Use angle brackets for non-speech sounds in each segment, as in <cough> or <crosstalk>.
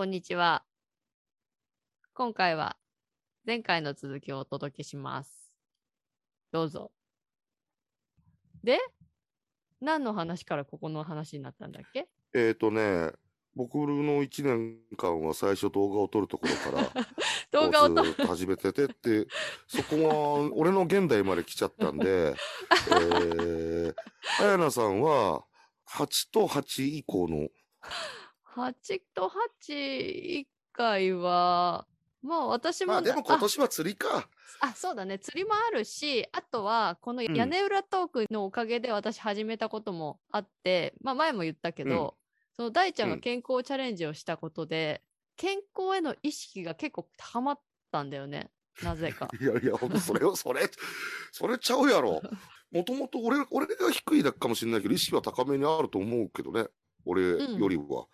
こんにちは。今回は前回の続きをお届けします。どうぞ。で、何の話からここの話になったんだっけ？えーとね、僕の1年間は最初動画を撮るところから、<laughs> 動画を撮こうずーっと始めててって、そこは俺の現代まで来ちゃったんで、<laughs> えー、あやなさんは8と8以降の、8と8以外は、まあ私もな、まあでも今年は釣りか。ああ、そうだね。釣りもあるし、あとは、このうん屋根裏トークのおかげで私始めたこともあって、まあ前も言ったけど、その大ちゃんがうん健康チャレンジをしたことで、健康への意識が結構高まったんだよね。なぜか。<laughs> いやいや、ほんとそれを、<laughs> それ、それちゃうやろ。もともと俺、俺が低いだけかもしれないけど、意識は高めにあると思うけどね。俺よりは。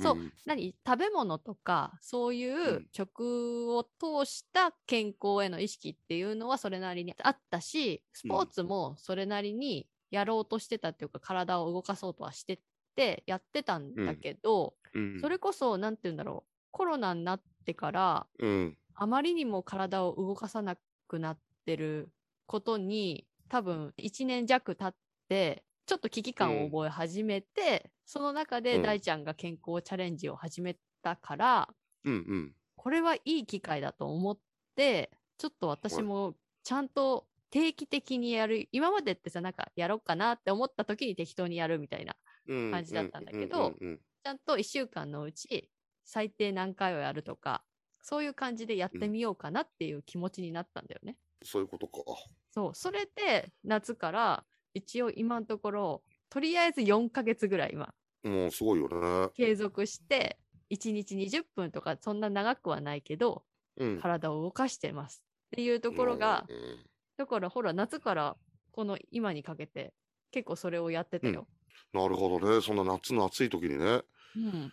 そうん何？食べ物とかそういううん。食を通した健康への意識っていうのはそれなりにあったしスポーツもそれなりにやろうとしてたっていうか体を動かそうとはしてってやってたんだけど、うん。それこそ何て言うんだろうコロナになってからうん。あまりにも体を動かさなくなってることに多分1年弱経ってちょっと危機感を覚え始めて、その中でうん大ちゃんが健康チャレンジを始めたから、うんうん。これはいい機会だと思ってちょっと私もちゃんと定期的にやる今までってさなんかやろうかなって思った時に適当にやるみたいなうん感じだったんだけどうんうんうんちゃんと1週間のうち最低何回をやるとかそういう感じでやってみようかなっていう気持ちになったんだよね。そういうことか。そう、それで夏から一応今のところ、とりあえず4ヶ月ぐらい今、もうすごいよね。継続して、1日20分とかそんな長くはないけど、うん。体を動かしてますっていうところが、うんだからほら、夏からこの今にかけて、結構それをやってたよ。なるほどね。そんな夏の暑い時にね。うん。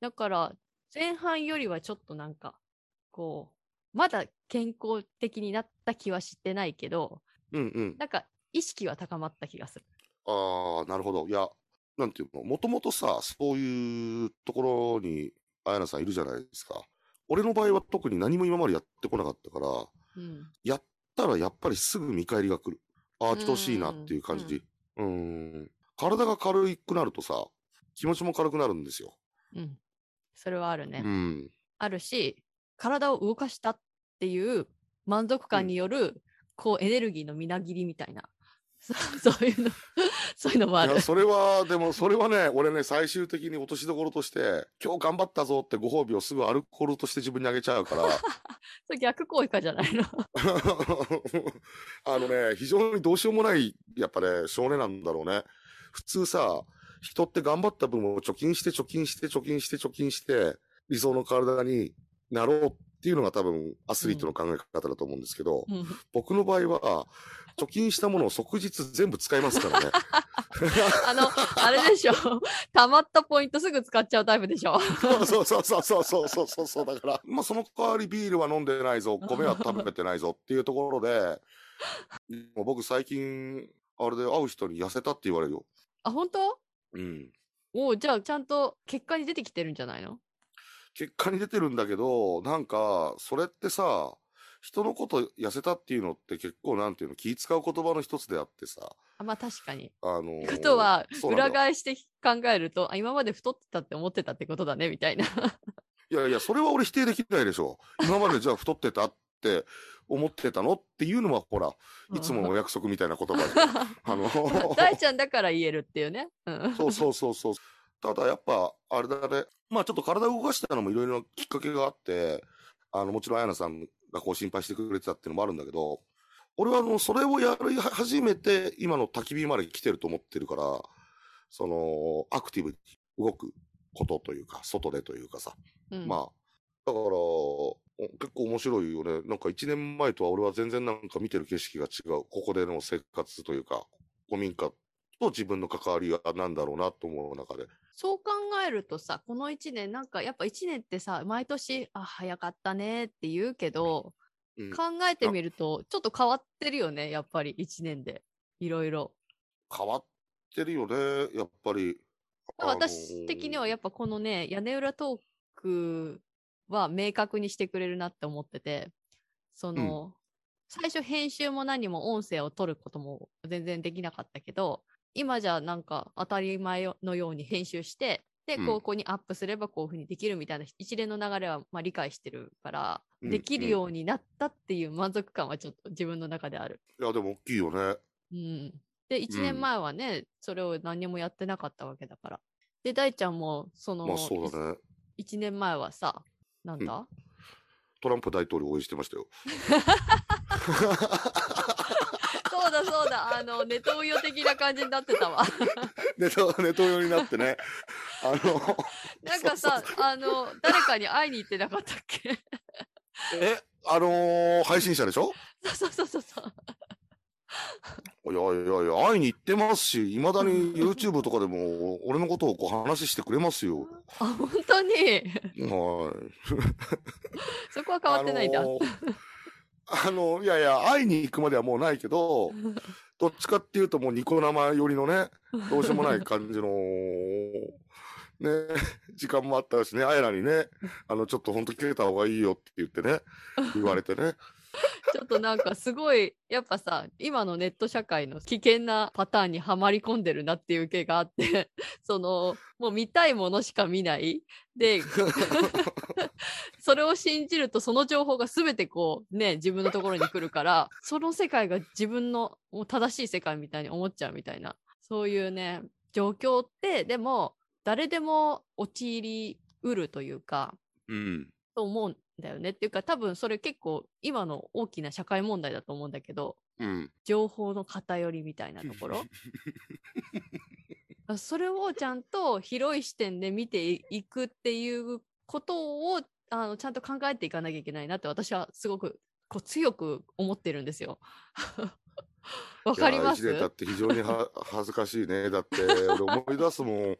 だから、前半よりはちょっとなんか、こう、まだ健康的になった気はしてないけど、うんうん。なんか意識は高まった気がする。ああ、なるほど。いや、なんていうの、もともとさ、そういうところに、あやなさんいるじゃないですか。俺の場合は特に何も今までやってこなかったから、うん。やったらやっぱりすぐ見返りが来る。ああ、来てほしいなっていう感じ。うーん。体が軽くなるとさ、気持ちも軽くなるんですよ。うん。それはあるね。うん。あるし、体を動かしたっていう満足感による、こうエネルギーのみなぎりみたいな。そ <laughs> そういうの、<laughs> そういうのもあるいや、。それは、でも、それはね、俺ね、最終的に落としどころとして、今日頑張ったぞってご褒美をすぐアルコールとして自分にあげちゃうから、<laughs> それ逆効果じゃないの？あのね、非常にどうしようもない、やっぱね、少年なんだろうね。普通さ、人って頑張った分を貯金して、貯金して、貯金して、貯金して、理想の体になろうっていうのが多分、アスリートの考え方だと思うんですけど、うん僕の場合は、貯金したものを即日全部使いますからね。<laughs> あの、あれでしょ。溜まったポイントすぐ使っちゃうタイプでしょ。そうそうそうそうそうそうそうそうだから、まあその代わりビールは飲んでないぞ、米は食べてないぞっていうところで、もう僕最近、あれで会う人に痩せたって言われるよ。あ、本当？うん。おうじゃあちゃんと結果に出てきてるんじゃないの結果に出てるんだけど、なんか、それってさ、人のこと痩せたっていうのって結構なんていうの、気使う言葉の一つであってさ、あまあ確かに。あのーことは、裏返して考えると、あ今まで太ってたって思ってたってことだね、みたいな。<laughs> いやいや、それは俺否定できないでしょ。今までじゃあ太ってたって思ってたのっていうのは、ほら、<laughs> いつものお約束みたいな言葉で。あの <laughs> 大ちゃんだから言えるっていうね。うん。そうそうそうそう。ただやっぱ、あれだね。まあちょっと体を動かしたのもいろいろなきっかけがあって、あの、もちろんあやなさんがこう心配してくれてたっていうのもあるんだけど、俺はあの、それをやり始めて、今の焚き火まで来てると思ってるから、その、アクティブに動くことというか、外でというかさ。うんまあ、だから、お結構面白いよね。なんか一年前とは俺は全然なんか見てる景色が違う。ここでの生活というか、古民家と自分の関わりは何だろうなと思う中で。そう考えるとさ、この1年、なんかやっぱ1年ってさ、毎年、あ、早かったねって言うけど、うん考えてみると、ちょっと変わってるよね、やっぱり1年で。いろいろ。変わってるよね、やっぱり。あのー私的にはやっぱこのね、屋根裏トークは明確にしてくれるなって思ってて、その、最初編集も何も音声を取ることも全然できなかったけど、今じゃなんか当たり前のように編集して、で、うんここにアップすればこういうふうにできるみたいな一連の流れはまあ理解してるから、うんできるようになったっていう満足感はちょっと自分の中である。いや、でも大きいよね。うん。で、1うん年前はね、それを何もやってなかったわけだから。で、大ちゃんも、その、まあそうだね。1年前はさ、なんだ、トランプ大統領応援してましたよ。<laughs> そうだそうだ、あの、ネトウヨ的な感じになってたわ。<laughs> ネト、ネト用になってね。あの、<laughs> なんかさ、あの、誰かに会いに行ってなかったっけ？え、あのー配信者でしょ？そうそうそうそう。いやいやいや、会いに行ってますし、いまだに YouTube とかでも、俺のことをこう話してくれますよ。あ、本当に？はい。<laughs> そこは変わってないんだ。あのーあの、いやいや、会いに行くまではもうないけど、<laughs> どっちかっていうともうニコ生寄りのね、どうしようもない感じの、ね、時間もあったしね、あやらにね、あの、ちょっと本当切れた方がいいよって言ってね、言われてね。ちょっとなんかすごい、やっぱさ、今のネット社会の危険なパターンにはまり込んでるなっていう気があって、<laughs> その、もう見たいものしか見ない。で、<laughs> それを信じるとその情報が全てこうね、自分のところに来るから、その世界が自分のもう正しい世界みたいに思っちゃうみたいな、そういうね、状況って、でも、誰でも陥りうるというか、うん。と思うんだよね。っていうか多分それ結構今の大きな社会問題だと思うんだけど、うん。情報の偏りみたいなところ。あ <laughs> それをちゃんと広い視点で見ていくっていうことをあのちゃんと考えていかなきゃいけないなって私はすごくこう強く思ってるんですよ。<laughs> わかります？いや一年経って非常には恥ずかしいね。だって、俺思い出すもん。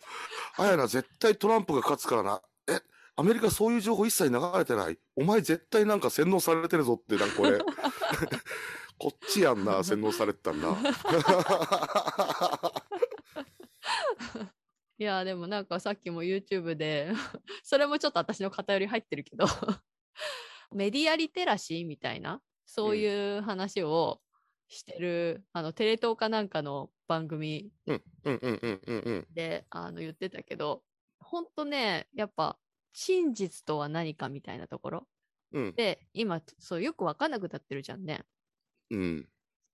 あやな、絶対トランプが勝つからな。え、アメリカそういう情報一切流れてない。お前絶対なんか洗脳されてるぞって、なんかこれ。<laughs> こっちやんな、洗脳されてたんな。<laughs> いやでもなんかさっきも YouTube でそれもちょっと私の偏り入ってるけど <laughs> メディアリテラシーみたいなそういう話をしてる、あのテレ東かなんかの番組うん、うん、うん、うん、うん、うん。であの言ってたけどほんとねやっぱ真実とは何かみたいなところ？うん、で今そうよく分かんなくなってるじゃんね。うん、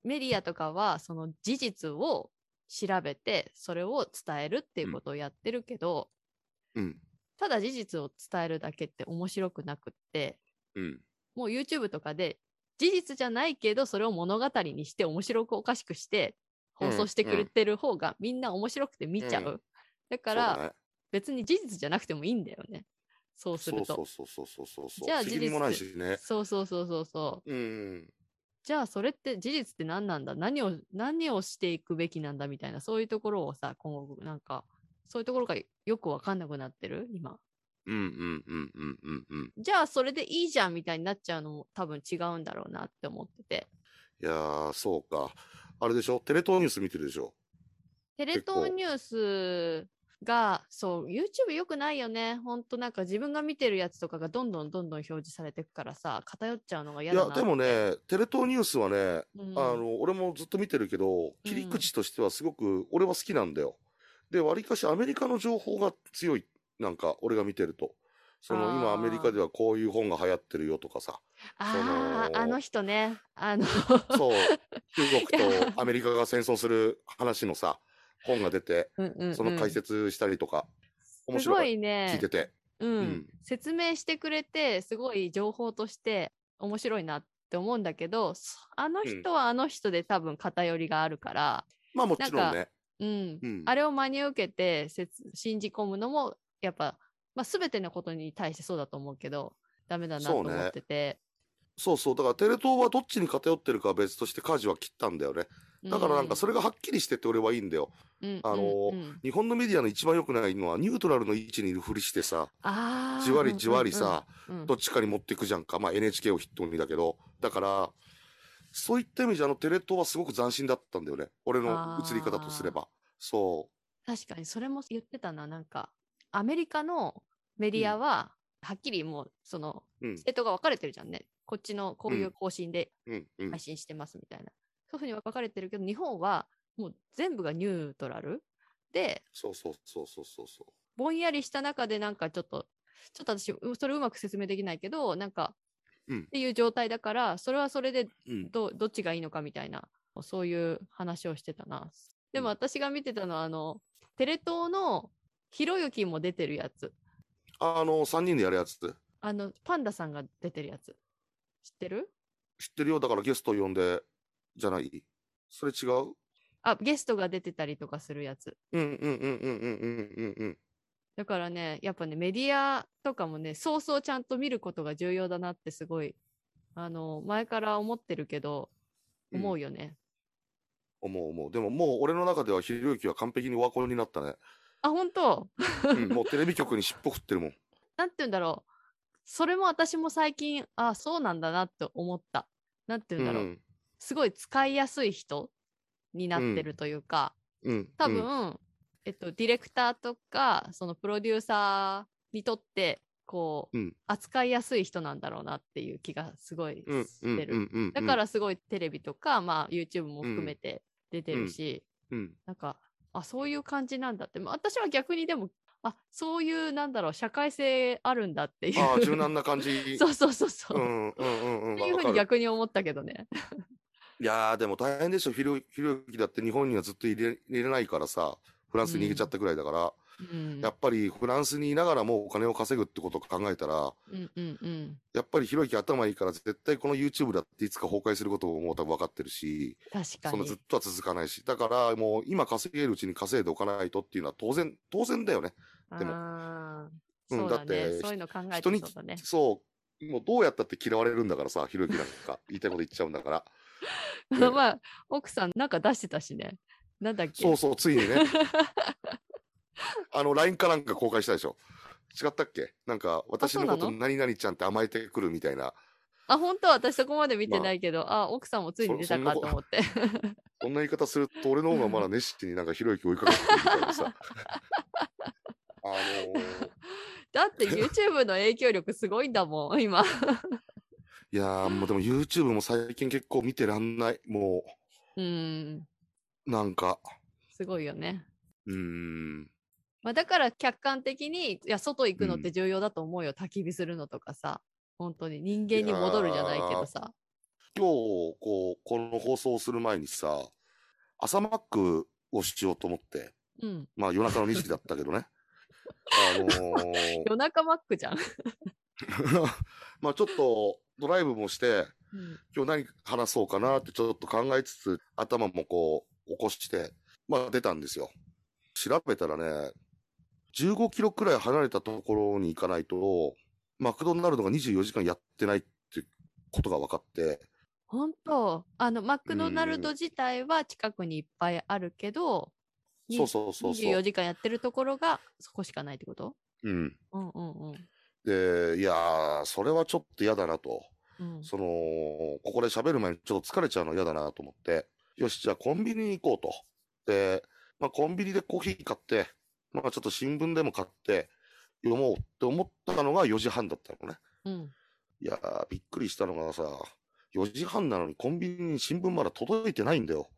メディアとかはその事実を調べてそれを伝えるっていうことをやってるけど、うん、ただ事実を伝えるだけって面白くなくってうん。もう YouTube とかで事実じゃないけどそれを物語にして面白くおかしくして放送してくれてる方がみんな面白くて見ちゃう、うん。だから別に事実じゃなくてもいいんだよねそうするとそうそうそうそうそうそう。じゃあ責任もないしね。そうそうそうそうそううん。じゃあそれって事実って何なんだ？何を何をしていくべきなんだみたいなそういうところをさ今後なんかそういうところがよくわかんなくなってる？今うん、うん、うん、うん、うん、うん。じゃあそれでいいじゃんみたいになっちゃうのも多分違うんだろうなって思ってていやー、そうか。あれでしょ？テレ東ニュース見てるでしょ？テレ東ニュースがそう YouTube よくないよねほんとなんか自分が見てるやつとかがどんどんどんどん表示されてくからさ偏っちゃうのが嫌だないや、でもね、テレ東ニュースはね、うんあの、俺もずっと見てるけど、切り口としてはすごく、俺は好きなんだよ。で、わりかしアメリカの情報が強い。なんか、俺が見てると。その、あー今アメリカではこういう本が流行ってるよとかさ。ああそのあの人ねあのそう、中国と <laughs> アメリカが戦争する話のさ、本が出て、うんうんうんその解説したりとか、面すご白い。いね聞いてて。うんうん説明してくれてすごい情報として面白いなって思うんだけどそあの人はあの人で多分偏りがあるから、まあもちろんね。うんうん。あれを真に受けて信じ込むのもやっぱ、まあ、全てのことに対してそうだと思うけどダメだなと思そうねってて。そうそう。だからテレ東はどっちに偏ってるかは別として舵は切ったんだよね。だからなんかそれがはっきりしてて俺はいいんだよ。うん、あのーうんうん日本のメディアの一番良くないのはニュートラルの位置にいるふりしてさ、じわりじわりさ、うんうんうんどっちかに持っていくじゃんか。まあ NHK を筆頭にだけど。だから、そういった意味じゃあのテレ東はすごく斬新だったんだよね。俺の映り方とすれば。そ確かにそれも言ってたななんかアメリカのメディアははっきりもう、その、うん。政党が分かれてるじゃんね。こっちのこういう方針で配。信してますみたいな。そういうふうに分かれてるけど、日本はもう全部がニュートラルで、そうそうそうそうそうそぼんやりした中でなんかちょっと、ちょっと私、うそれうまく説明できないけど、なんか、うんっていう状態だから、それはそれでう。うん。どどっちがいいのかみたいな、そういう話をしてたな。でもうん私が見てたのは、あの、テレ東のひろゆきも出てるやつ。あの、3人でやるやつ？ってあの、パンダさんが出てるやつ。知ってる？知ってるよ。だからゲスト呼んで、じゃない？それ違う？あ、ゲストが出てたりとかするやつ。うんうんうんうんうんうんうんうん。だからね、やっぱね、メディアとかもね、そうそうちゃんと見ることが重要だなってすごい、あの、前から思ってるけど、うん思うよね。思う思う。でももう俺の中ではひろゆきは完璧にオワコンになったね。あ、本当？うん、<laughs> もうテレビ局に尻尾振ってるもん。なんて言うんだろう。それも私も最近、あ、そうなんだなって思った。なんてう言うんだろう。ん。すごい使いやすい人になってるというか、うん。多分、うんえっと、ディレクターとか、そのプロデューサーにとって、こう、うん扱いやすい人なんだろうなっていう気がすごい。してる。だからすごいテレビとか、まあ YouTube も含めて出てるし、うん。なんか、あ、そういう感じなんだって。まあ私は逆にでも、あ、そういう、なんだろう、社会性あるんだっていう。ああ、柔軟な感じ。<laughs> そうそうそうそう。うんうんうんうん。っていうふうに逆に思ったけどね。いやー、でも大変でしょ。ひろひろゆきだって日本にはずっと入れ入れないからさ、フランスに逃げちゃったぐらいだから、うん。やっぱりフランスにいながらもお金を稼ぐってことを考えたら、うんうんうん。やっぱりひろゆき頭いいから絶対この YouTube だっていつか崩壊することももう多分分かってるし、確かにそんなずっ。とは続かないし、だからもう今稼げるうちに稼いでおかないとっていうのは当然、当然だよね。でもうんだね。だってそういうの考えて人に。そう、もうどうやったって嫌われるんだからさ、ひろゆきなんか言いたいこと言っちゃうんだから。<laughs> ねまあ、奥さんなんか出してたしね。なんだっけそうそう、ついにね。<laughs> あの、LINE かなんか公開したでしょ。違ったっけ？なんか、私のこと何々ちゃんって甘えてくるみたいな。あ、本当？私そこまで見てないけど、あ、奥さんもついに出たかと思って。そんな言い方すると、俺の方がまだ熱心になんかひろゆき追いかけてくるみたいなさ。<laughs> あのーだって YouTube の影響力すごいんだもん、今。いやー、もうでも YouTube も最近結構見てらんない。もうん。う、なんか、すごいよね。うーん。まあ、だから客観的に、いや、外行くのって重要だと思うよ。焚き火するのとかさ。本当に人間に戻るじゃないけどさ。今日、こう、この放送をする前にさ、朝マックをしようと思って、うん。まあ夜中の2時だったけどね。<laughs> あのー夜中マックじゃん。<laughs> まあちょっとドライブもして、うん。今日何話そうかなってちょっと考えつつ、頭もこう、起こして、まあ出たんですよ。調べたらね、15キロくらい離れたところに行かないと、マクドナルドが24時間やってないってことが分かって、本当？あの、マクドナルド自体は近くにいっぱいあるけど、にそうそうそうそ24う。時間やってるところがそこしかないってこと？うん。うんうんうん。で、いやー、それはちょっと嫌だなと。うん、その、ここで喋る前にちょっと疲れちゃうの嫌だなと思って、よし、じゃあコンビニに行こうと。で、まあコンビニでコーヒー買って、まあちょっと新聞でも買って読もうって思ったのが4時半だったのね。うん。いやー、びっくりしたのがさ、4時半なのにコンビニに新聞まだ届いてないんだよ。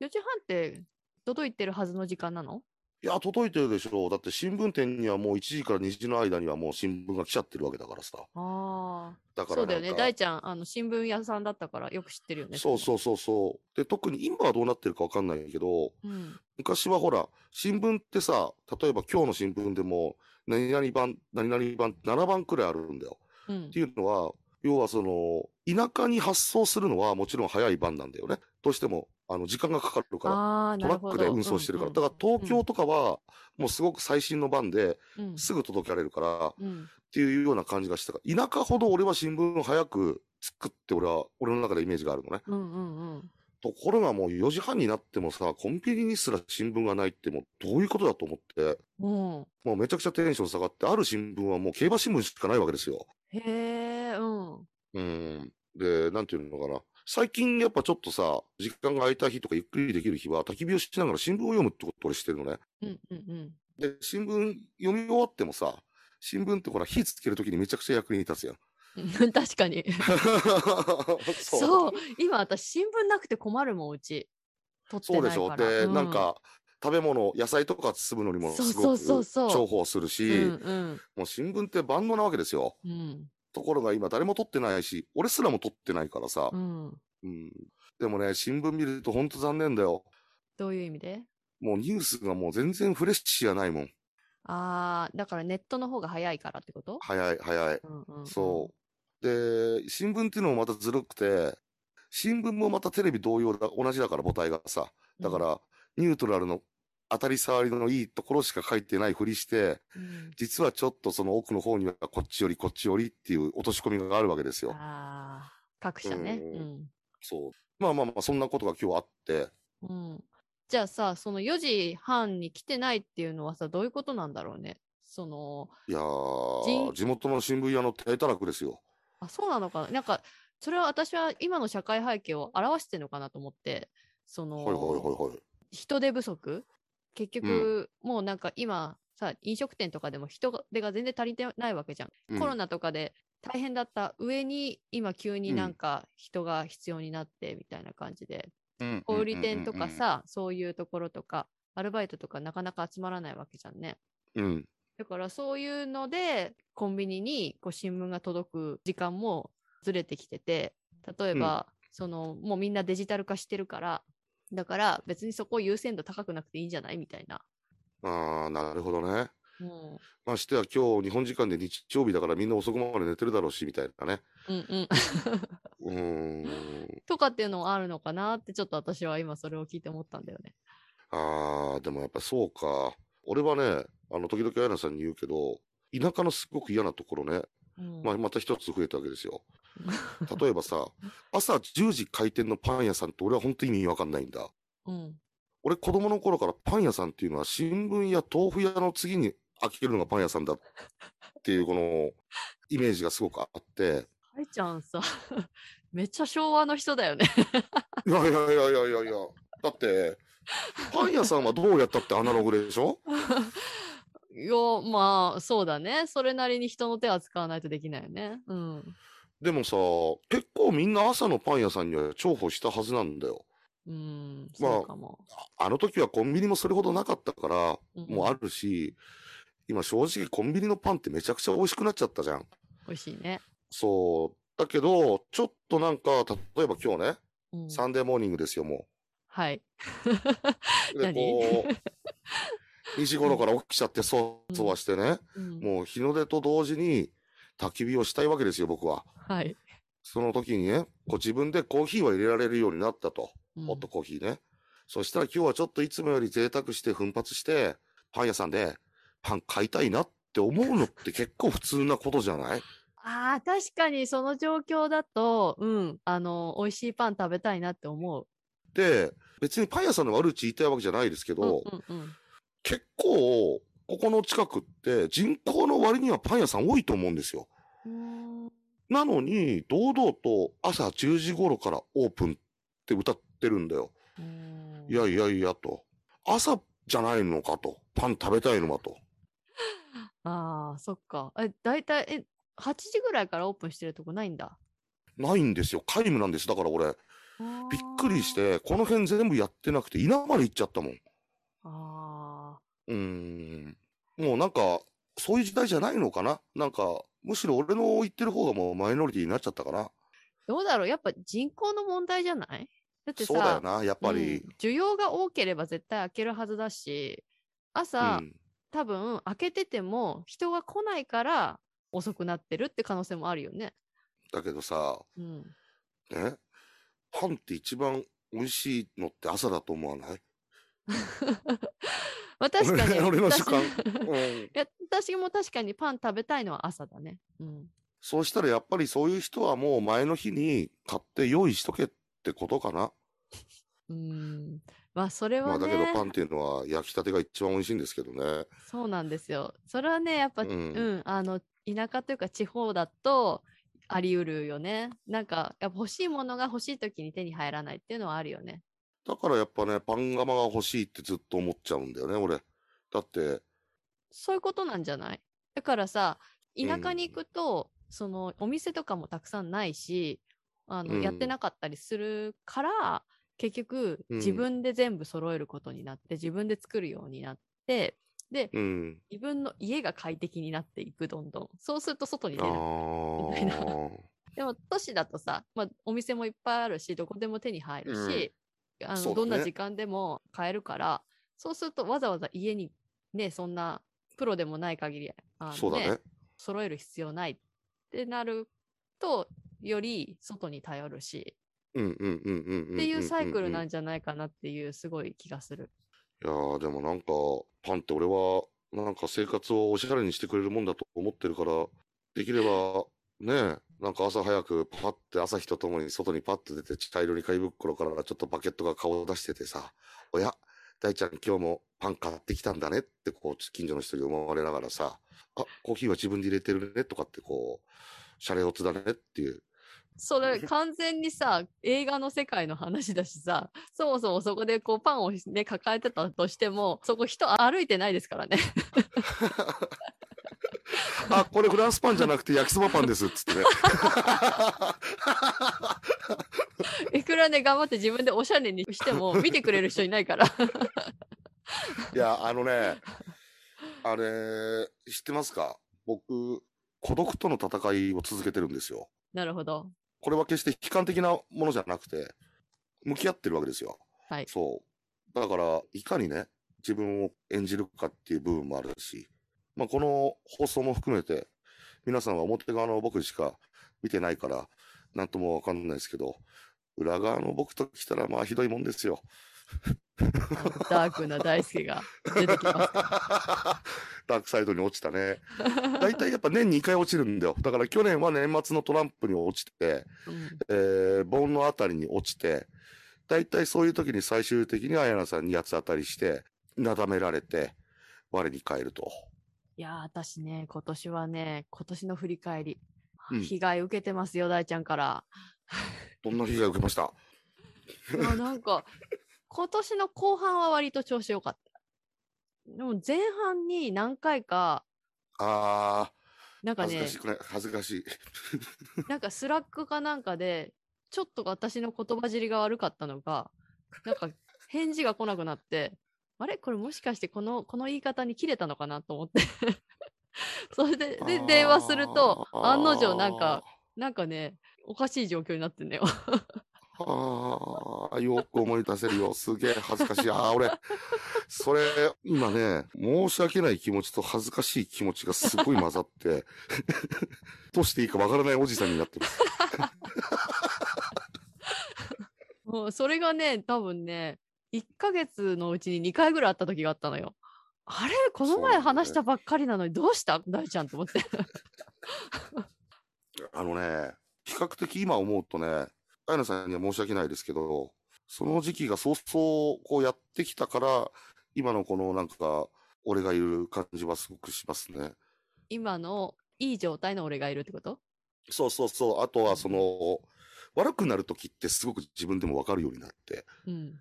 4時半って届いてるはずの時間なの？いや、届いてるでしょ。だって新聞店にはもう1時から2時の間にはもう新聞が来ちゃってるわけだからさ。ああ。だからそうだよね。大ちゃん、あの、新聞屋さんだったからよく知ってるよね。そうそうそうそう。で、特に今はどうなってるかわかんないけど、う。うん。昔はほら、新聞ってさ、例えば今日の新聞でも、何々版、何々版、7番くらいあるんだよ。うんって。いうのは、要はその、田舎に発送するのはもちろん早い版なんだよね。どうしても、あの、時間がかかるから。ト。ラックで運送してるから。うんだから東京とかは、もうすごく最新の版で、うん。すぐ届けられるから、っうん。ていうような感じがしたから、田舎ほど俺は新聞を早く作って、俺は、俺の中でイメージがあるのね。うんうんうん。ところがもう4時半になってもさ、コンビニにすら新聞がないってもうどういうことだと思って、うん。もうめちゃくちゃテンション下がって、ある新聞はもう競馬新聞しかないわけですよ。へえ、うん。うん。で、なんていうのかな。最近やっぱちょっとさ、時間が空いた日とかゆっくりできる日は焚き火をしながら新聞を読むってことを俺してるのね。うんうんうん。で、新聞読み終わってもさ、新聞ってほら、火つけるときにめちゃくちゃ役に立つやん。うん <laughs> 確かに。<laughs> そう。そう。今私新聞なくて困るもん、うち。取ってそうでしょ。で、うなん、か、食べ物、野菜とか包むのにもすごく重宝するし、うんうんもう新聞って万能なわけですよ。うんところが今誰も取ってないし、俺すらも取ってないからさう。ん。うん。でもね、新聞見るとほんと残念だよ。どういう意味で？もうニュースがもう全然フレッシュじゃないもん。ああ、だからネットの方が早いからってこと？早い、早い。うんうんうんそう。で、新聞っていうのもまたずるくて、新聞もまたテレビ同様だ、同じだから母体がさ。だか、ら、ニュートラルの当たり障りのいいところしか書いてないふりして、うん実はちょっとその奥の方にはこっちよりこっちよりっていう落とし込みがあるわけですよ。ああ、各社ね。ううんそう。まあまあまあ、そんなことが今日あって、うん。じゃあさ、その4時半に来てないっていうのはさ、どういうことなんだろうね？その、いや地元の新聞屋の低たらくですよ。あ、そうなのかな？なんか、それは私は今の社会背景を表してるのかなと思って、その、はいはいはいはい。人手不足結局、もうなんか今さ飲食店とかでも人手が全然足りてないわけじゃん、うん。コロナとかで大変だった上に今急になんか人が必要になってみたいな感じで、うん。小売店とか、さ、そういうところとかアルバイトとかなかなか集まらないわけじゃんね。うん。だからそういうのでコンビニにこう新聞が届く時間もずれてきてて例えば、そのもうみんなデジタル化してるからだから別にそこ優先度高くなくていいんじゃない？みたいな。ああ、なるほどね。うんましては今日日本時間で日曜日だからみんな遅くまで寝てるだろうし、みたいなね。うんうん、うーん。<laughs> とかっていうのもあるのかなってちょっと私は今それを聞いて思ったんだよね。ああ、でもやっぱそうか。俺はね、あの、時々あやなさんに言うけど、田舎のすごく嫌なところね、うんまあ、また一つ増えたわけですよ。<laughs> 例えばさ、朝10時開店のパン屋さんって俺は本当に意味わかんないんだ。うん俺子供の頃からパン屋さんっていうのは新聞や豆腐屋の次に開けるのがパン屋さんだっていう <laughs> このイメージがすごくあって、かいちゃんさ <laughs> めっちゃ昭和の人だよね。いやいやいやいやいやいや、だって、パン屋さんはどうやったってアナログでしょ？いやまあそうだねそれなりに人の手は使わないとできないよね。うんでもさ、結構みんな朝のパン屋さんには重宝したはずなんだよ。うんまあそうかも。あの時はコンビニもそれほどなかったから、うんもうあるし、今正直コンビニのパンってめちゃくちゃ美味しくなっちゃったじゃん。美味しいね。そう。だけど、ちょっとなんか、例えば今日ね、うんサンデーモーニングですよ、もはい。う。で、何こう、2時頃から起きちゃって、そわそわしてね、うんもう日の出と同時に焚き火をしたいわけですよ、僕は。はい。その時にね、こう自分でコーヒーは入れられるようになったと。うんホットコーヒーね。そしたら今日はちょっといつもより贅沢して奮発して、パン屋さんでパン買いたいなって思うのって結構普通なことじゃない？ああ、確かにその状況だと、うん、あの、美味しいパン食べたいなって思う。で、別にパン屋さんの悪口言いたいわけじゃないですけど、うんうんうん。結構、ここの近くって人口の割にはパン屋さん多いと思うんですよ。なのに、堂々と朝10時頃からオープンって歌ってるんだよ。いやいやいやと。朝じゃないのかと。パン食べたいのかと。<laughs> ああ、そっか。え、大体、え、8時ぐらいからオープンしてるとこないんだ？ないんですよ。皆無なんです。だから俺、びっくりし。て、この辺全部やってなくて、稲まで行っちゃったもん。あうーん。もうなんか、そういう時代じゃないのかな？なんか、むしろ俺の言ってる方がもうマイノリティになっちゃったかな。あ、どうだろう？やっぱ人口の問題じゃない？だってさ、そうだよな、やっぱり。うん需要が多ければ絶対開けるはずだし、朝、うん多分開けてても人が来ないから遅くなってるって可能性もあるよね。だけどさ、うん。ね、パンって一番美味しいのって朝だと思わない？まあ確かに。俺の主観。私 <laughs> うん。いや私も確かにパン食べたいのは朝だね。うん。そうしたらやっぱりそういう人はもう前の日に買って用意しとけってことかな。うん。まあそれまあはね、だけどパンっていうのは焼きたてが一番美味しいんですけどね。そうなんですよ。それはね、やっぱ、ううんん、あの、田舎というか地方だとあり得るよね。なんか、やっぱ欲しいものが欲しい時に手に入らないっていうのはあるよね。だからやっぱね、パン窯が欲しいってずっと思っちゃうんだよね、俺。だって、そういうことなんじゃない？だからさ、田舎に行くと、そのお店とかもたくさんないし、あの、うんやってなかったりするから、結局、うん自分で全部揃えることになって、自分で作るようになって、で、うん。自分の家が快適になっていく、どんどん。そうすると外にあ出ない。みたいなーでも都市だとさ、まあ、お店もいっぱいあるし、どこでも手に入るし、あのねどんな時間でも買えるから、そうするとわざわざ家にね、そんなプロでもない限り、あのそうだね。揃える必要ないってなると、より外に頼るし、うんうんうんうんうん。っていうサイクルんなんじゃないかなっていうすごい気がする。いやー、でもなんか、パンって俺は、なんか生活をおしゃれにしてくれるもんだと思ってるから、できれば、ねえ、なんか朝早くパッて朝日とともに外にパッと出て茶色に貝袋からちょっとバケットが顔を出しててさ、おや、大ちゃん今日もパン買ってきたんだねってこう近所の人に思われながらさ、あ、コーヒーは自分で入れてるねとかってこう、シャレオツだねっていう。それ完全にさ、映画の世界の話だしさ、そもそもそこでこうパンをね、抱えてたとしても、そこ人歩いてないですからね。<laughs> <laughs> あ、これフランスパンじゃなくて焼きそばパンですっつってね。<laughs> いくらね、頑張って自分でおしゃれにしても、見てくれる人いないから。<laughs> いや、あのね、あれ、知ってますか？僕、孤独との戦いを続けてるんですよ。なるほど。これは決して悲観的なものじゃなくて、向き合ってるわけですよ。はいそう。だから、いかにね、自分を演じるかっていう部分もあるし、まあ、この放送も含めて、皆さんは表側の僕しか見てないから、なんともわかんないですけど、裏側の僕と来たら、まあ、ひどいもんですよ。ダークな大輔が出てきます。<laughs> ダークサイドに落ちたね。大体やっぱ年に2回落ちるんだよ。だから去年は年末のトランプに落ちて、うんえー、盆のあたりに落ちて、大体そういう時に最終的に綾菜さんに八つ当たりして、なだめられて、我に返ると。いやー、私ね、今年はね、今年の振り返り、うん被害受けてますよ、大ちゃんから。<laughs> どんな被害を受けました？<laughs> いやなんか、今年の後半は割と調子良かった。でも前半に何回か、あー、なんかね恥ずかし、くない、恥ずかしい。<laughs> なんか Slack かなんかで、ちょっと私の言葉尻が悪かったのが、なんか返事が来なくなって、あれ？これもしかしてこの、この言い方に切れたのかなと思って。<laughs> それで、で、電話すると、案の定なんか、なんかね、おかしい状況になってんだよ。ああ、よく思い出せるよ。すげえ恥ずかしい。ああ、俺、それ、今ね、申し訳ない気持ちと恥ずかしい気持ちがすごい混ざって、<laughs> どうしていいかわからないおじさんになってます。<laughs> もうそれがね、多分ね、1ヶ月のうちに2回ぐらいあった時があったのよ。あれ？この前話したばっかりなのにどうした？大ちゃんと思って。<laughs> あのね、比較的今思うとね、あやなさんには申し訳ないですけど、その時期がそうそうこうやってきたから、今のこのなんか、俺がいる感じはすごくしますね。今のいい状態の俺がいるってこと？そうそうそう。あとはその、悪くなる時ってすごく自分でもわかるようになって、うん。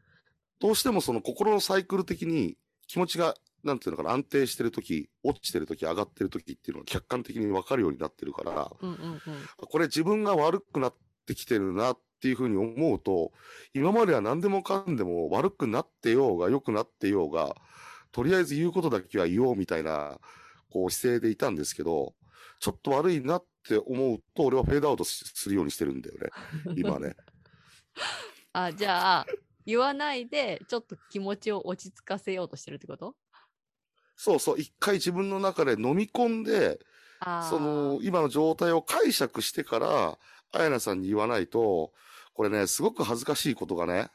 どうしてもその心のサイクル的に気持ちが、なんていうのかな、安定してる時、落ちてる時、上がってる時っていうのが客観的にわかるようになってるから、うんうんうん。これ自分が悪くなってきてるなっていうふうに思うと、今までは何でもかんでも悪くなってようが良くなってようが、とりあえず言うことだけは言おうみたいな、こう姿勢でいたんですけど、ちょっと悪いなって思うと、俺はフェードアウトしするようにしてるんだよね。今ね。<laughs> あ、じゃあ、言わないで、ちょっと気持ちを落ち着かせようとしてるってこと？そうそう、一回自分の中で飲み込んで、その、今の状態を解釈してから、あやなさんに言わないと、これね、すごく恥ずかしいことがね、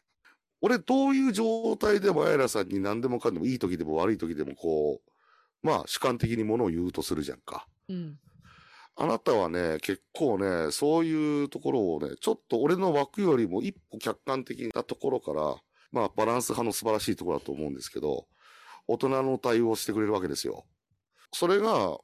俺どういう状態でもあやなさんに何でもかんでもいい時でも悪い時でもこう、まあ主観的にものを言うとするじゃんか。うん。あなたはね、結構ね、そういうところをね、ちょっと俺の枠よりも一歩客観的なところから、まあバランス派の素晴らしいところだと思うんですけど、大人の対応をしてくれるわけですよ。それが、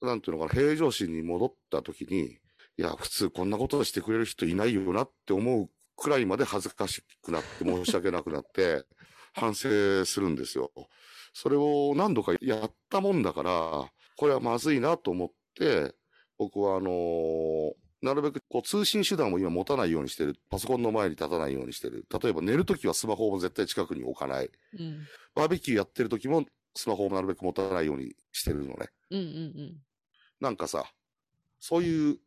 なんていうのかな、平常心に戻った時に、いや、普通こんなことをしてくれる人いないよなって思うくらいまで恥ずかしくなって申し訳なくなって、<laughs> 反省するんですよ。それを何度かやったもんだから、これはまずいなと思って、僕はあのーなるべくこう通信手段を今持たないようにしてる。パソコンの前に立たないようにしてる。例えば寝るときはスマホを絶対近くに置かない。うん。バーベキューやってるときもスマホをなるべく持たないようにしてるのね。うんうんうん。なんかさ、そういう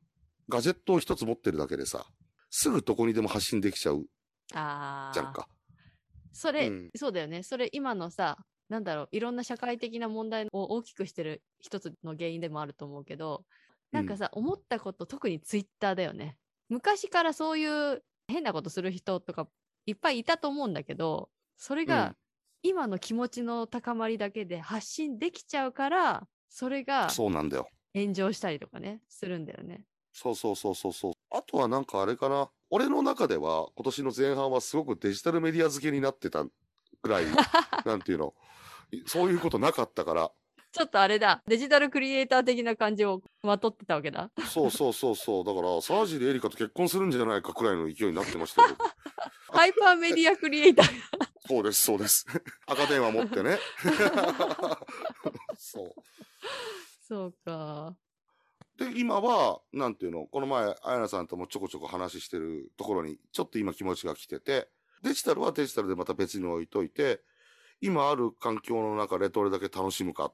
ガジェットを一つ持ってるだけでさ、すぐどこにでも発信できちゃうああ。じゃんか。それ、うんそうだよね。それ今のさ、なんだろう、いろんな社会的な問題を大きくしてる一つの原因でもあると思うけど、なんかさ、思ったこと、特にツイッターだよね。昔からそういう変なことする人とかいっぱいいたと思うんだけど、それうんが今の気持ちの高まりだけで発信できちゃうから、それがそうなんだよ。炎上したりとかね、するんだよね。そうそうそうそうそう。あとはなんかあれかな。俺の中では今年の前半はすごくデジタルメディア付けになってたぐらい、<laughs> なんていうの。そういうことなかったから。ちょっとあれだ、デジタルクリエイター的な感じをまとってたわけだ。そうそうそうそう。だから、沢尻エリカと結婚するんじゃないかくらいの勢いになってましたよ。<laughs> ハイパーメディアクリエイター。そうです、そうです。<laughs> 赤電話持ってね。<laughs> そう。そうか。で、今は、なんていうの、この前、あやなさんともちょこちょこ話してるところに、ちょっと今気持ちが来てて、デジタルはデジタルでまた別に置いといて、今ある環境の中でどれだけ楽しむかっ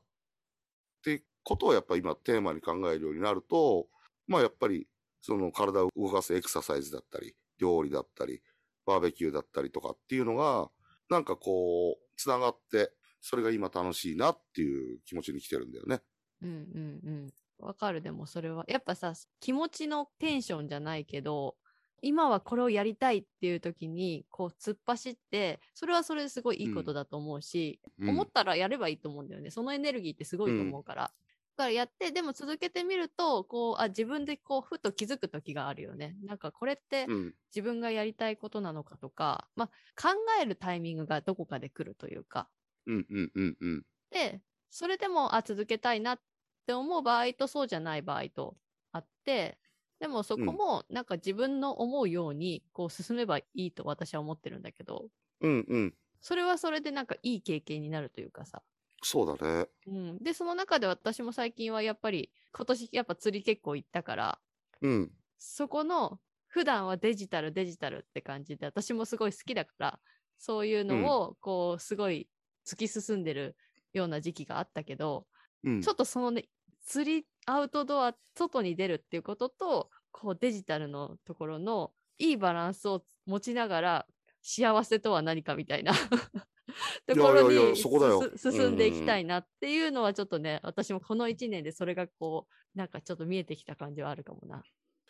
ってことをやっぱ今テーマに考えるようになると、まあやっぱり、その体を動かすエクササイズだったり、料理だったり、バーベキューだったりとかっていうのが、なんかこう、つながって、それが今楽しいなっていう気持ちに来てるんだよね。うんうんうん。わかる、でもそれは。やっぱさ、気持ちのテンションじゃないけど、今はこれをやりたいっていう時に、こう突っ走って、それはそれですごいいいことだと思うし、うん思ったらやればいいと思うんだよね。そのエネルギーってすごいと思うから。だからやって、でも続けてみると、こう、あ、自分でこう、ふと気づく時があるよね。なんかこれってうん。自分がやりたいことなのかとか、まあ、考えるタイミングがどこかで来るというか。うんうんうんうん。で、それでも、あ、続けたいなって思う場合とそうじゃない場合とあって、でもそこもなんか自分の思うようにこう進めばいいと私は思ってるんだけど、うんうん。それはそれでなんかいい経験になるというかさ。そうだね。うん。で、その中で私も最近はやっぱり今年やっぱ釣り結構行ったから、うん。そこの普段はデジタルデジタルって感じで私もすごい好きだから、そういうのをこうすごい突き進んでるような時期があったけど、うんちょっとそのね、釣り、アウトドア、外に出るっていうことと、こうデジタルのところのいいバランスを持ちながら、幸せとは何かみたいな <laughs> ところに進んでいきたいなっていうのはちょっとね、私もこの1年でそれがこう、なんかちょっと見えてきた感じはあるかもな。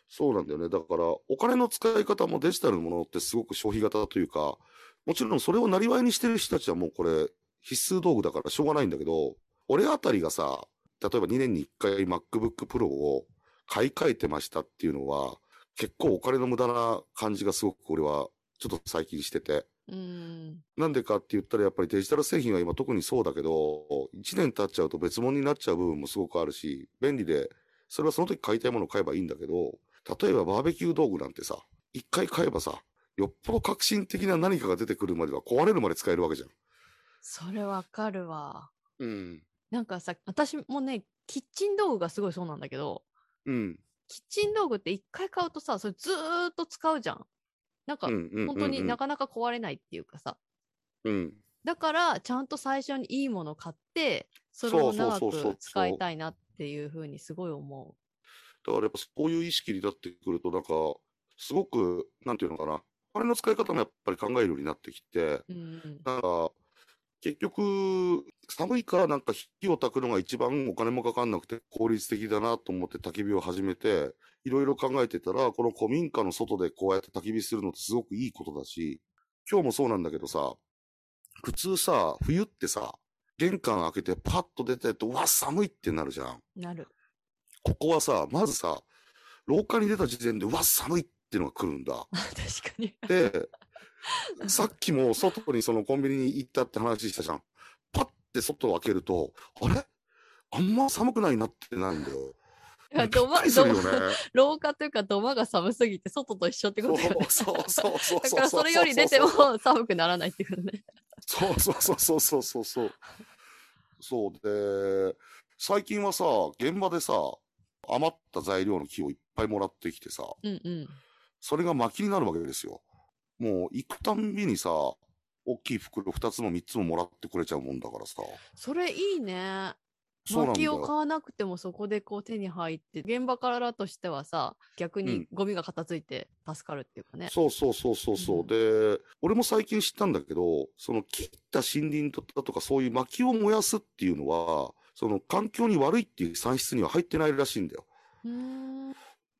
そうなんだよね。だから、お金の使い方もデジタルのものってすごく消費型というか、もちろんそれをなりわいにしてる人たちはもうこれ必須道具だからしょうがないんだけど、俺あたりがさ、例えば2年に1回 MacBook Pro を買い替えてましたっていうのは、結構お金の無駄な感じがすごく俺はちょっと最近してて。うーん。なんでかって言ったらやっぱりデジタル製品は今特にそうだけど、1年経っちゃうと別物になっちゃう部分もすごくあるし、便利で、それはその時買いたいものを買えばいいんだけど、例えばバーベキュー道具なんてさ、一回買えばさ、よっぽど革新的な何かが出てくるまでは壊れるまで使えるわけじゃん。それわかるわ。うん。なんかさ、私もね、キッチン道具がすごいそうなんだけど、うん。キッチン道具って一回買うとさ、それずーっと使うじゃん。なんか、本当になかなか壊れないっていうかさ。うん。だから、ちゃんと最初にいいもの買って、それを長く使いたいなっていうふうにすごい思だからやっぱそういう意識になってくると、なんか、すごく、なんていうのかな。お金の使い方もやっぱり考えるようになってきて、う。うん。なんか、結局、寒いからなんか火を焚くのが一番お金もかかんなくて効率的だなと思って焚き火を始めて、いろいろ考えてたら、この古民家の外でこうやって焚き火するのってすごくいいことだし、今日もそうなんだけどさ、普通さ、冬ってさ、玄関開けてパッと出てって、うわ、寒いってなるじゃん。なる。ここはさ、まずさ、廊下に出た時点で、うわ、寒いっていうのが来るんだ。<laughs> 確かに。で、<laughs> さっきも外にそのコンビニに行ったって話したじゃん。パッて外を開けると、あれ？あんま寒くないなってなるんだよ。ね。廊下というか土間が寒すぎて外と一緒ってことだよね。そうそうそうそうそう。だからそれより出ても寒くならないってことね。そうそうそうそうそうそうそう。そうで、最近はさ、現場でさ、余った材料の木をいっぱいもらってきてさ、うんうん。それが薪になるわけですよ。もう行くたんびにさ、大きい袋2つも3つももらってくれちゃうもんだからさ。それいいね。薪を買よ。わなくてもそこでこう手に入って、現場からとしてはさ、逆にうんゴミが片付いて助かるっていうかね。そうそうそうそうそう。うんで、俺も最近知ったんだけど、その切った森林だとかそういう薪を燃やすっていうのは、その環境に悪いっていう産出には入ってないらしいんだよ。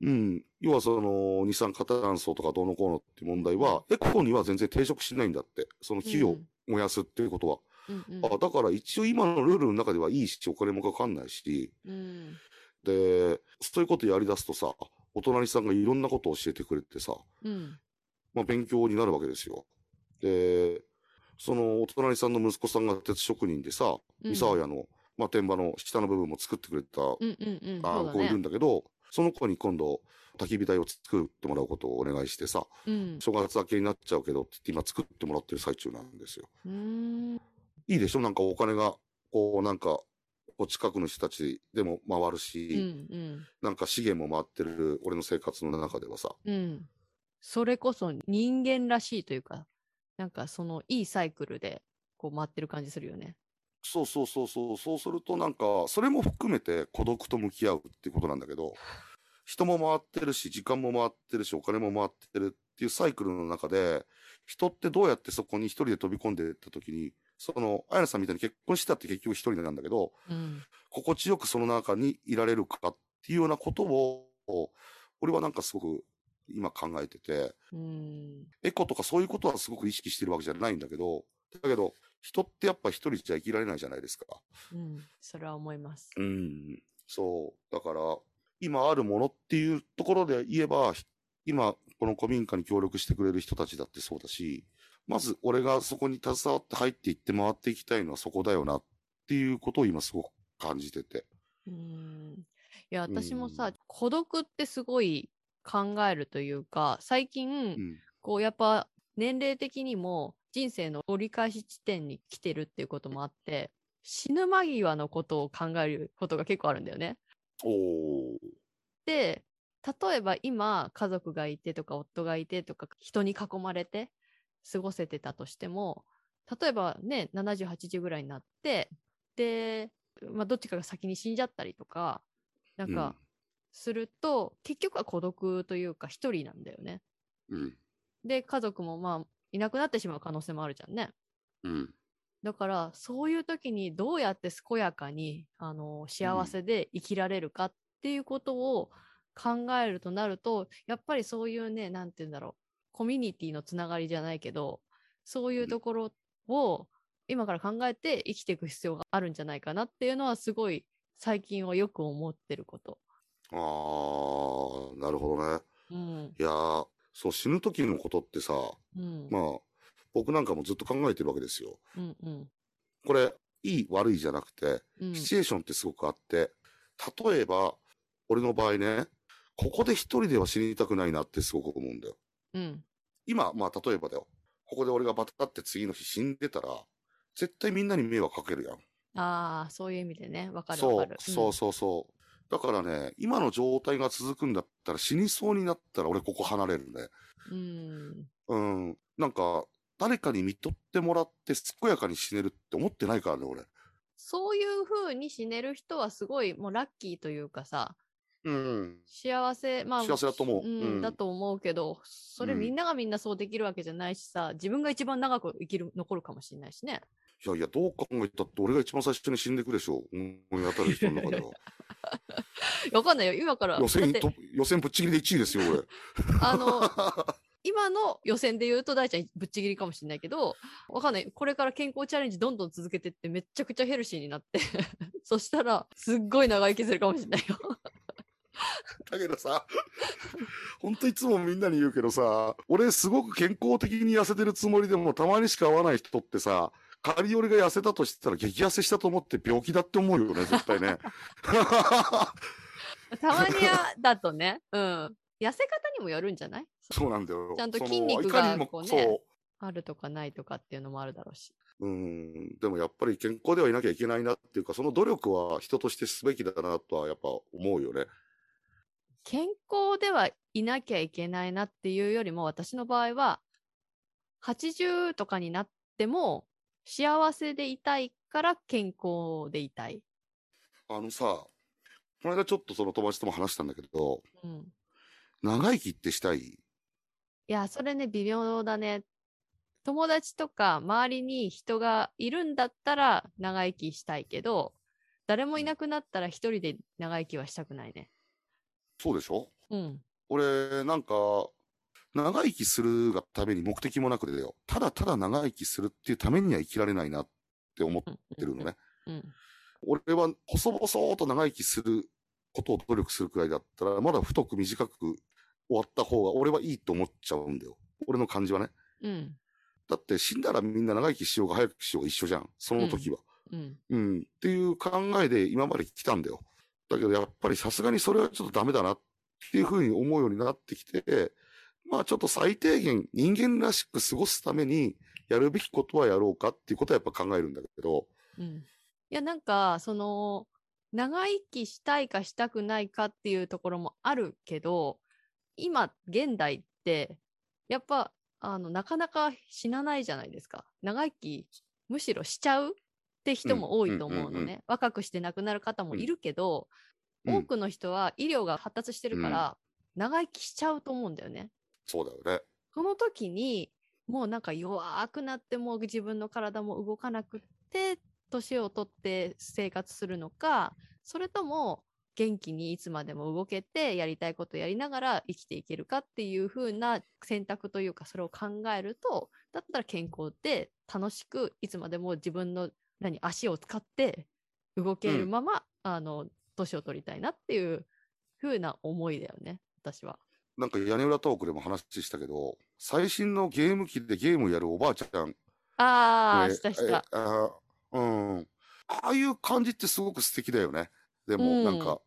うーん。うん。要はその二酸化炭素とかどうのこうのって問題は、エコには全然抵触しないんだって。その木を燃やすっていうことは。うんうんあだから一応今のルールの中ではいいし、お金もかかんないし、うん。で、そういうことやり出すとさ、お隣さんがいろんなことを教えてくれてさ、うん。まあ勉強になるわけですよ。で、そのお隣さんの息子さんが鉄職人でさ、うん三沢屋の、まあ天場の下の部分も作ってくれた、うんうんうん。あそういるんね。だけど、その子に今度、焚き火台を作ってもらうことをお願いしてさ、うん。正月明けになっちゃうけどって言って今作ってもらってる最中なんですよ。いいでしょ？なんかお金が、こうなんか、こう近くの人たちでも回るうんし、うん。なんか資源も回ってる俺の生活の中ではさ、うん。それこそ人間らしいというか、なんかそのいいサイクルでこう回ってる感じするよね。そうそうそうそう、そうするとなんか、それも含めて孤独と向き合うっていうことなんだけど、人も回ってるし、時間も回ってるし、お金も回ってるっていうサイクルの中で、人ってどうやってそこに一人で飛び込んでいった時に、その、あやなさんみたいに結婚したって結局一人なんだけど、うん。心地よくその中にいられるかっていうようなことを、俺はなんかすごく今考えてて、うん。エコとかそういうことはすごく意識してるわけじゃないんだけど、だけど、人ってやっぱ一人じゃ生きられないじゃないですか。うん。それは思います。うん。そう。だから、今あるものっていうところで言えば、ひ今、この古民家に協力してくれる人たちだってそうだし、まず俺がそこに携わって入っていって回っていきたいのはそこだよなっていうことを今すごく感じてて。うん。いや、うん私もさ、孤独ってすごい考えるというか、最近、うん。こうやっぱ年齢的にも人生の折り返し地点に来てるっていうこともあって、死ぬ間際のことを考えることが結構あるんだよね。で、例えば今家族がいてとか夫がいてとか人に囲まれて過ごせてたとしても、例えばね、70、80ぐらいになって、で、まあどっちかが先に死んじゃったりとか、なんかすると、結局は孤独というか一人なんだよね。うん。で、家族もまあいなくなってしまう可能性もあるじゃんね。うん。だから、そういう時にどうやって健やかに、あの、幸せで生きられるかっていうことを考えるとなると、やっぱりそういうね、なんて言うんだろう、コミュニティのつながりじゃないけど、そういうところを今から考えて生きていく必要があるんじゃないかなっていうのはすごい最近はよく思ってること。あー、なるほどね。うん。いやー、そう死ぬ時のことってさ、うん。まあ、僕なんかもずっと考えてるわけですよ。うんうん。これ、いい悪いじゃなくて、うんシチュエーションってすごくあって、例えば、俺の場合ね、ここで一人では死にたくないなってすごく思うんだよ。うん。今、まあ例えばだよ。ここで俺がバタって次の日死んでたら、絶対みんなに迷惑かけるやん。ああ、そういう意味でね、わかるそうわかる。、そうそうそう。だからね、今の状態が続くんだったら死にそうになったら俺ここ離れるね。うん。うん。うん。なんか、誰かに見とってもらって健やかに死ねるって思ってないからね、俺。そういう風に死ねる人はすごいもうラッキーというかさ、うん。幸せ、まあ、幸せだと思ううん、うんだと思うけど、それうんみんながみんなそうできるわけじゃないしさ、自分が一番長く生きる、残るかもしれないしね。いやいや、どう考えたって俺が一番最初に死んでくでしょ。思い当たる人の中では。<laughs> わかんないよ、今から。予選予選ぶっちぎりで1位ですよ、俺。<laughs> あの、<laughs> 今の予選で言うと大ちゃんぶっちぎりかもしれないけど、わかんない。これから健康チャレンジどんどん続けてってめっちゃくちゃヘルシーになって、そしたらすっごい長生きするかもしれないよ。だけどさ、ほんといつもみんなに言うけどさ、俺すごく健康的に痩せてるつもりでもたまにしか会わない人ってさ、仮俺が痩せたとしたら激痩せしたと思って病気だって思うよね、絶対ね。<laughs> たまにはだとね、うん。痩せ方にもよるんじゃない？そうなんだよ。ちゃんと筋肉がこうね。あるとかないとかっていうのもあるだろうし。うん、でもやっぱり健康ではいなきゃいけないなっていうか、その努力は人としてすべきだなとはやっぱ思うよね。健康ではいなきゃいけないなっていうよりも、私の場合は、80とかになっても幸せでいたいから健康でいたい。あのさ、この間ちょっとその友達とも話したんだけど、うん。長生きってしたい？いや、それね、微妙だね。友達とか周りに人がいるんだったら長生きしたいけど、誰もいなくなったら一人で長生きはしたくないね。そうでしょ？うん。俺、なんか、長生きするがために目的もなくでよ。ただただ長生きするっていうためには生きられないなって思っうんてるのね。うん。俺は細々と長生きすることを努力するくらいだったら、まだ太く短く終わった方が俺はいいと思っちゃうんだよ。俺の感じはね。うん。だって死んだらみんな長生きしようが早くしようが一緒じゃん。その時は。うん。うん。っていう考えで今まで来たんだよ。だけどやっぱりさすがにそれはちょっとダメだなっていうふうに思うようになってきて、まあちょっと最低限人間らしく過ごすためにやるべきことはやろうかっていうことはやっぱ考えるんだけど、うん。いや、なんか、その、長生きしたいかしたくないかっていうところもあるけど、今、現代って、やっぱ、あの、なかなか死なないじゃないですか。長生き、むしろしちゃうって人も多いと思うのね。若くして亡くなる方もいるけど、うん多くの人は医療が発達してるから、長生きしちゃうと思うんだよね。そうだよね。その時に、もうなんか弱くなっても自分の体も動かなくって、年を取って生活するのか、それとも元気にいつまでも動けてやりたいことやりながら生きていけるかっていう風な選択というかそれを考えると、だったら健康で楽しくいつまでも自分の何足を使って動けるまま、あの、年を取りたいなっていう風な思いだよね、私は。なんか屋根裏トークでも話したけど、最新のゲーム機でゲームやるおばあちゃん。ああ、ねしたした。えあうん。ああいう感じってすごく素敵だよね。でも、うんなんか、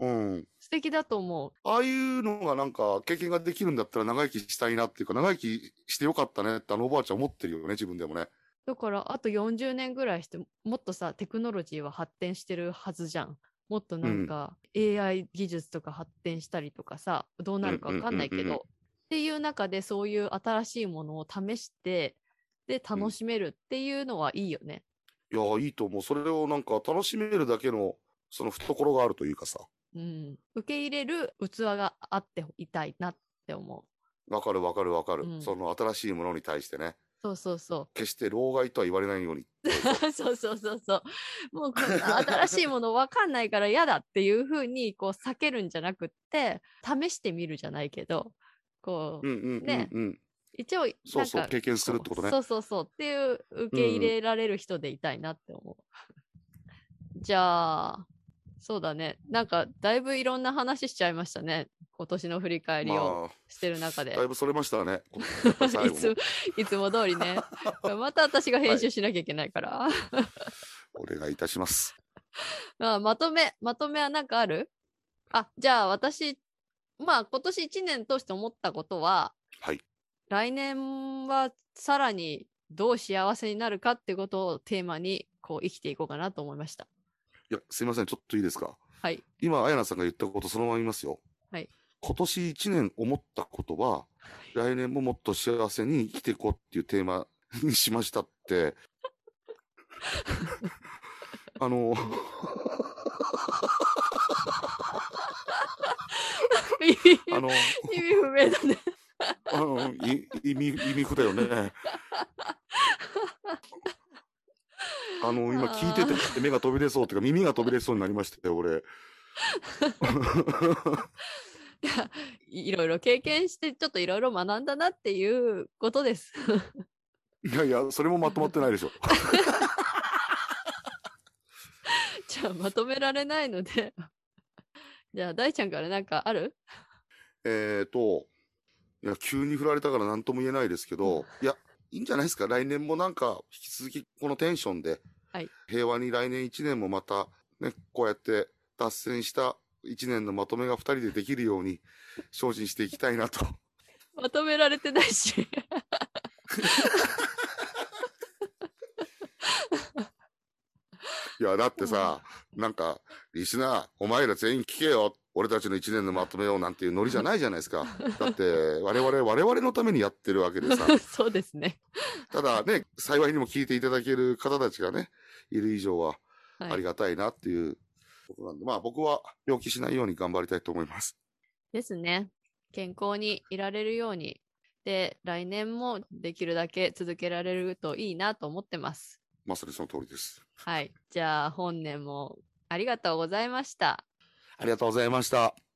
うん。素敵だと思う。ああいうのがなんか経験ができるんだったら長生きしたいなっていうか、長生きしてよかったねってあのおばあちゃん思ってるよね、自分でもね。だから、あと40年ぐらいして、もっとさ、テクノロジーは発展してるはずじゃん。もっとなんか、AI 技術とか発展したりとかさ、どうなるかわかんないけど、っていう中でそういう新しいものを試して、で、楽しめるっていうのはいいよね。いや、いいと思う。それをなんか楽しめるだけの、その懐があるというかさ。うん。受け入れる器があっていたいなって思う。わかるわかるわかる、うんその新しいものに対してね。そうそうそう。決して老害とは言われないように。<laughs> そうそうそうそう。<laughs> もう新しいもの分かんないから嫌だっていうふうにこう避けるんじゃなくって試してみるじゃないけどこう、うんうんうんうん。ね一応そうそう経験するってことねそうそうそうっていう受け入れられる人でいたいなって思う。<laughs> じゃあそうだねなんかだいぶいろんな話しちゃいましたね今年の振り返りをましてる中で。あ、だいぶそれましたね。<laughs> いついつも通りね。また私が編集しなきゃいけないから。<laughs> お願いいたします。まあ、まとめ、まとめは何かある？あ、じゃあ私、まあ今年1年通して思ったことは、はい。来年はさらにどう幸せになるかってことをテーマにこう生きていこうかなと思いました。いや、すいません、ちょっといいですか？はい。今、あやなさんが言ったことそのまま言いますよ。はい。今年一年思ったことは、来年ももっと幸せに生きていこうっていうテーマにしましたって。<laughs> あの、あの、意味不明だね。あの、い意味、意味不だよね。<laughs> <laughs> あの、今聞いてて目が飛び出そうっていうか耳が飛び出そうになりましたよ、俺。<laughs> いや、いろいろ経験してちょっといろいろ学んだなっていうことです。いやいや、それもまとまってないでしょ。<laughs> じゃあまとめられないので。じゃあ大ちゃんから何かある？えーと、いや、急に振られたから何とも言えないですけど、いや、いいんじゃないですか？来年もなんか、引き続きこのテンションで、はい平和に来年1年もまた、ね、こうやって脱線した1年のまとめが2人でできるように精進していきたいなと。まとめられてないし。いや、だってさ、なんか、リスナー、お前ら全員聞けよ。俺たちの一年のまとめようなんていうノリじゃないじゃないですか。<laughs> だって、我々、我々のためにやってるわけでさ。<laughs> そうですね。ただね、幸いにも聞いていただける方たちがね、いる以上は、はいありがたいなっていうことなんで、まあ僕は病気しないように頑張りたいと思います。ですね。健康にいられるように。で、来年もできるだけ続けられるといいなと思ってます。まさにその通りです。はい。じゃあ、本年もありがとうございました。ありがとうございました。